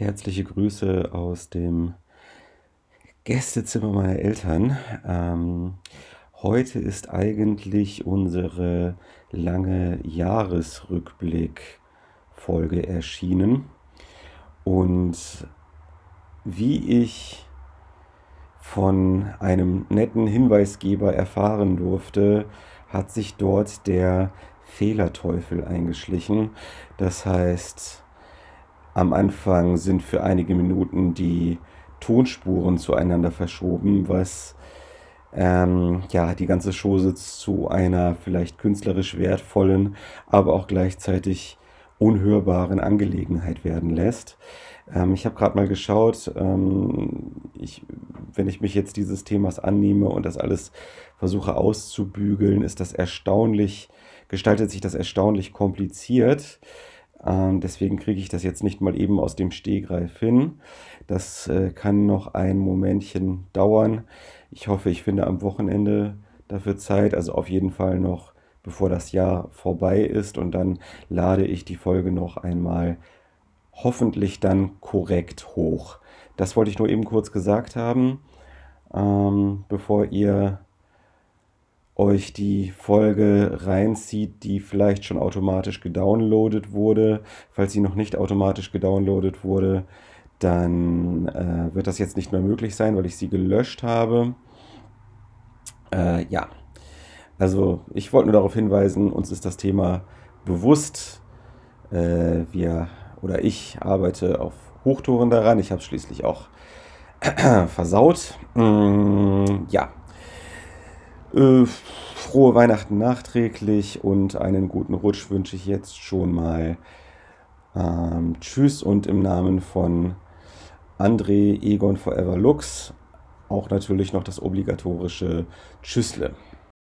Herzliche Grüße aus dem Gästezimmer meiner Eltern. Ähm, heute ist eigentlich unsere lange Jahresrückblick-Folge erschienen. Und wie ich von einem netten Hinweisgeber erfahren durfte, hat sich dort der Fehlerteufel eingeschlichen. Das heißt, am Anfang sind für einige Minuten die Tonspuren zueinander verschoben, was ähm, ja die ganze Chose zu einer vielleicht künstlerisch wertvollen, aber auch gleichzeitig unhörbaren Angelegenheit werden lässt. Ähm, ich habe gerade mal geschaut, ähm, ich, wenn ich mich jetzt dieses Themas annehme und das alles versuche auszubügeln, ist das erstaunlich, gestaltet sich das erstaunlich kompliziert. Ähm, deswegen kriege ich das jetzt nicht mal eben aus dem Stehgreif hin. Das äh, kann noch ein Momentchen dauern. Ich hoffe, ich finde am Wochenende dafür Zeit, also auf jeden Fall noch bevor das Jahr vorbei ist und dann lade ich die Folge noch einmal hoffentlich dann korrekt hoch. Das wollte ich nur eben kurz gesagt haben, ähm, bevor ihr euch die Folge reinzieht, die vielleicht schon automatisch gedownloadet wurde. Falls sie noch nicht automatisch gedownloadet wurde, dann äh, wird das jetzt nicht mehr möglich sein, weil ich sie gelöscht habe. Äh, ja, also ich wollte nur darauf hinweisen, uns ist das Thema bewusst. Äh, wir oder ich arbeite auf Hochtouren daran. Ich habe es schließlich auch versaut. Mm, ja, äh, frohe Weihnachten nachträglich und einen guten Rutsch wünsche ich jetzt schon mal. Ähm, tschüss und im Namen von André Egon Forever Lux auch natürlich noch das obligatorische Tschüssle.